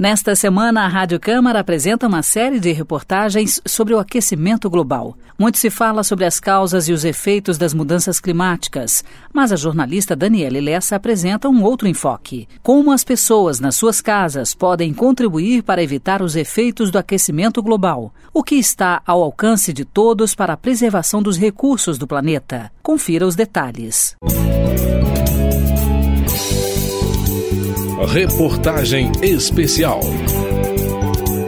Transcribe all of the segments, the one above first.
Nesta semana, a Rádio Câmara apresenta uma série de reportagens sobre o aquecimento global. Muito se fala sobre as causas e os efeitos das mudanças climáticas, mas a jornalista Daniela Lessa apresenta um outro enfoque: como as pessoas nas suas casas podem contribuir para evitar os efeitos do aquecimento global, o que está ao alcance de todos para a preservação dos recursos do planeta. Confira os detalhes. Reportagem especial.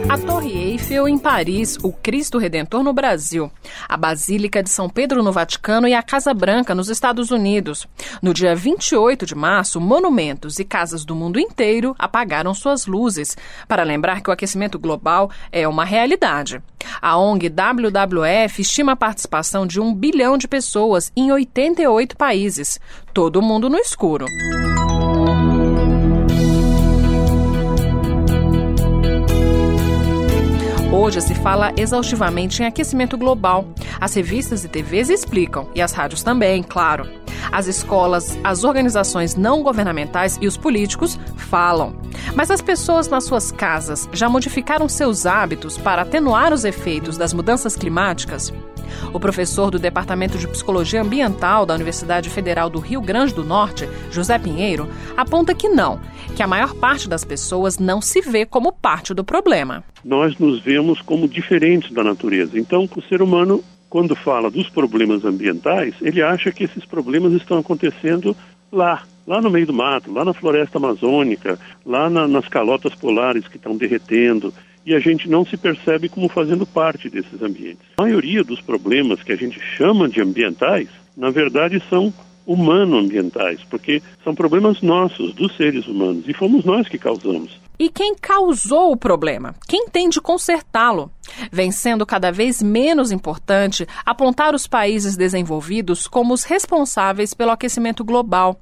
A Torre Eiffel em Paris, o Cristo Redentor no Brasil, a Basílica de São Pedro no Vaticano e a Casa Branca nos Estados Unidos. No dia 28 de março, monumentos e casas do mundo inteiro apagaram suas luzes, para lembrar que o aquecimento global é uma realidade. A ONG WWF estima a participação de um bilhão de pessoas em 88 países, todo mundo no escuro. Hoje se fala exaustivamente em aquecimento global. As revistas e TVs explicam, e as rádios também, claro. As escolas, as organizações não governamentais e os políticos falam. Mas as pessoas nas suas casas já modificaram seus hábitos para atenuar os efeitos das mudanças climáticas? O professor do Departamento de Psicologia Ambiental da Universidade Federal do Rio Grande do Norte, José Pinheiro, aponta que não, que a maior parte das pessoas não se vê como parte do problema. Nós nos vemos como diferentes da natureza. Então, o ser humano, quando fala dos problemas ambientais, ele acha que esses problemas estão acontecendo lá, lá no meio do mato, lá na floresta amazônica, lá na, nas calotas polares que estão derretendo e a gente não se percebe como fazendo parte desses ambientes. A maioria dos problemas que a gente chama de ambientais, na verdade, são humano-ambientais, porque são problemas nossos, dos seres humanos, e fomos nós que causamos. E quem causou o problema? Quem tem de consertá-lo? Vem sendo cada vez menos importante apontar os países desenvolvidos como os responsáveis pelo aquecimento global.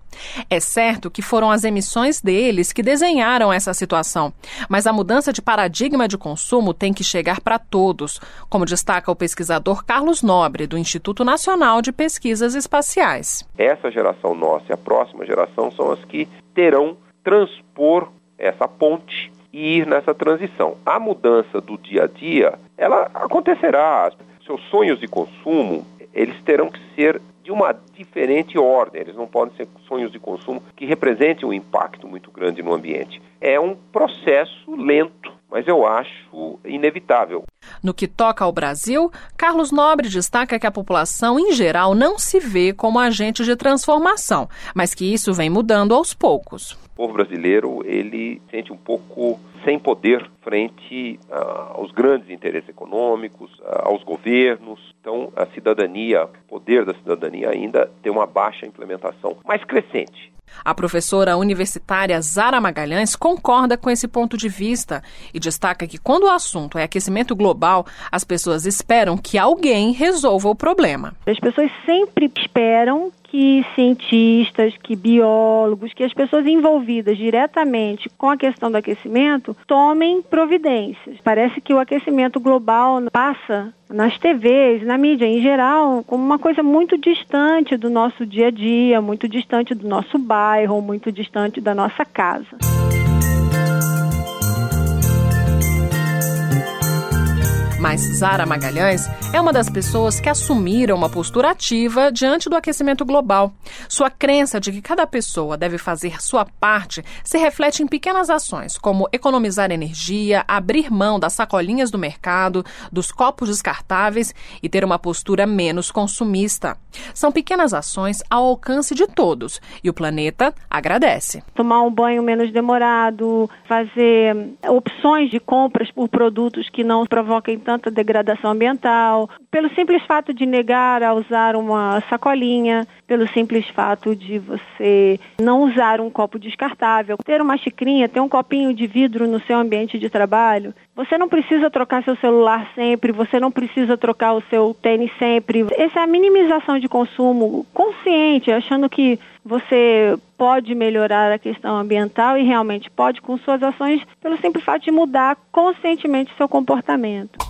É certo que foram as emissões deles que desenharam essa situação, mas a mudança de paradigma de consumo tem que chegar para todos, como destaca o pesquisador Carlos Nobre, do Instituto Nacional de Pesquisas Espaciais. Essa geração nossa e a próxima geração são as que terão transpor essa ponte e ir nessa transição. A mudança do dia a dia, ela acontecerá. Seus sonhos de consumo, eles terão que ser de uma diferente ordem. Eles não podem ser sonhos de consumo que representem um impacto muito grande no ambiente. É um processo lento, mas eu acho inevitável. No que toca ao Brasil, Carlos Nobre destaca que a população em geral não se vê como agente de transformação, mas que isso vem mudando aos poucos povo brasileiro ele sente um pouco sem poder frente uh, aos grandes interesses econômicos, uh, aos governos. Então, a cidadania, o poder da cidadania ainda tem uma baixa implementação, mas crescente. A professora universitária Zara Magalhães concorda com esse ponto de vista e destaca que quando o assunto é aquecimento global, as pessoas esperam que alguém resolva o problema. As pessoas sempre esperam que cientistas, que biólogos, que as pessoas envolvidas diretamente com a questão do aquecimento tomem providências. Parece que o aquecimento global passa nas TVs, na mídia em geral, como uma coisa muito distante do nosso dia a dia, muito distante do nosso bairro, muito distante da nossa casa. Zara Magalhães é uma das pessoas que assumiram uma postura ativa diante do aquecimento global. Sua crença de que cada pessoa deve fazer sua parte se reflete em pequenas ações, como economizar energia, abrir mão das sacolinhas do mercado, dos copos descartáveis e ter uma postura menos consumista. São pequenas ações ao alcance de todos e o planeta agradece. Tomar um banho menos demorado, fazer opções de compras por produtos que não provoquem degradação ambiental, pelo simples fato de negar a usar uma sacolinha, pelo simples fato de você não usar um copo descartável, ter uma xicrinha, ter um copinho de vidro no seu ambiente de trabalho. Você não precisa trocar seu celular sempre, você não precisa trocar o seu tênis sempre. Essa é a minimização de consumo consciente, achando que você pode melhorar a questão ambiental e realmente pode com suas ações pelo simples fato de mudar conscientemente seu comportamento.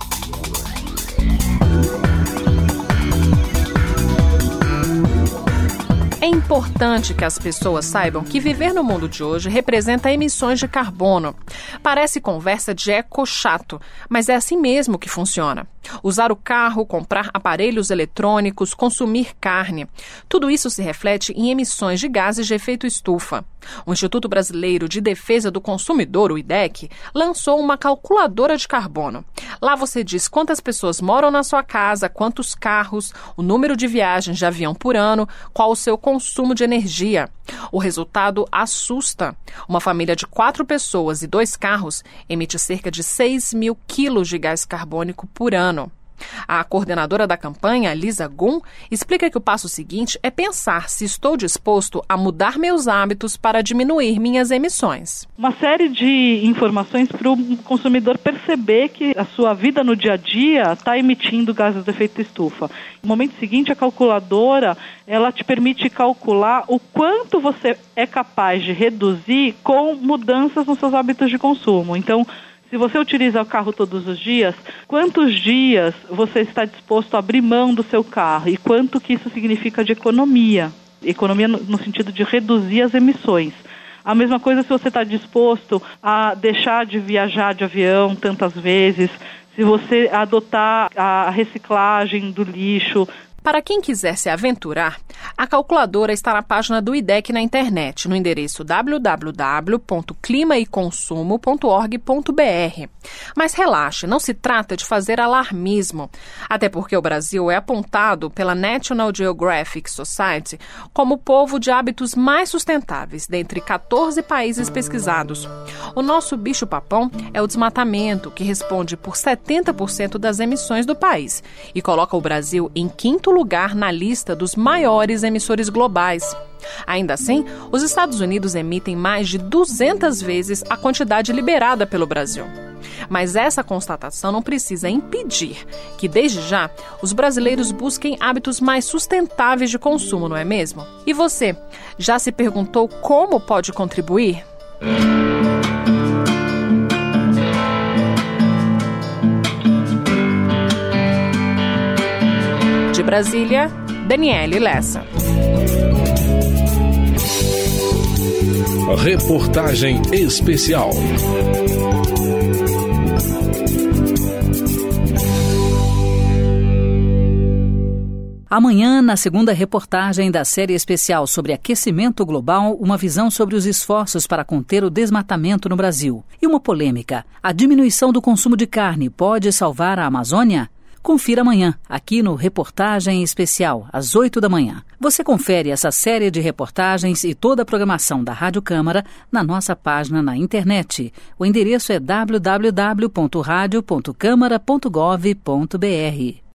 É importante que as pessoas saibam que viver no mundo de hoje representa emissões de carbono. Parece conversa de eco chato, mas é assim mesmo que funciona. Usar o carro, comprar aparelhos eletrônicos, consumir carne. Tudo isso se reflete em emissões de gases de efeito estufa. O Instituto Brasileiro de Defesa do Consumidor, o IDEC, lançou uma calculadora de carbono. Lá você diz quantas pessoas moram na sua casa, quantos carros, o número de viagens de avião por ano, qual o seu consumo de energia. O resultado assusta. Uma família de quatro pessoas e dois carros emite cerca de 6 mil quilos de gás carbônico por ano. A coordenadora da campanha, Lisa Gun, explica que o passo seguinte é pensar se estou disposto a mudar meus hábitos para diminuir minhas emissões. Uma série de informações para o consumidor perceber que a sua vida no dia a dia está emitindo gases de efeito estufa. No momento seguinte, a calculadora ela te permite calcular o quanto você é capaz de reduzir com mudanças nos seus hábitos de consumo. Então, se você utiliza o carro todos os dias, quantos dias você está disposto a abrir mão do seu carro e quanto que isso significa de economia? Economia no, sentido de reduzir as emissões. A mesma coisa se você está disposto a deixar de viajar de avião tantas vezes, se você adotar a reciclagem do lixo, para quem quiser se aventurar, a calculadora está na página do IDEC na internet, no endereço www.climaeconsumo.org.br. Mas relaxe, não se trata de fazer alarmismo, até porque o Brasil é apontado pela National Geographic Society como o povo de hábitos mais sustentáveis dentre 14 países pesquisados. O nosso bicho-papão é o desmatamento, que responde por 70% das emissões do país e coloca o Brasil em quinto lugar na lista dos maiores emissores globais. Ainda assim, os Estados Unidos emitem mais de 200 vezes a quantidade liberada pelo Brasil. Mas essa constatação não precisa impedir que, desde já, os brasileiros busquem hábitos mais sustentáveis de consumo, não é mesmo? E você, já se perguntou como pode contribuir? De Brasília, Daniele Lessa. Reportagem especial. Amanhã, na segunda reportagem da série especial sobre aquecimento global, uma visão sobre os esforços para conter o desmatamento no Brasil. E uma polêmica: a diminuição do consumo de carne pode salvar a Amazônia? Confira amanhã, aqui no Reportagem Especial, às 8 da manhã. Você confere essa série de reportagens e toda a programação da Rádio Câmara na nossa página na internet. O endereço é www.radio.câmara.gov.br.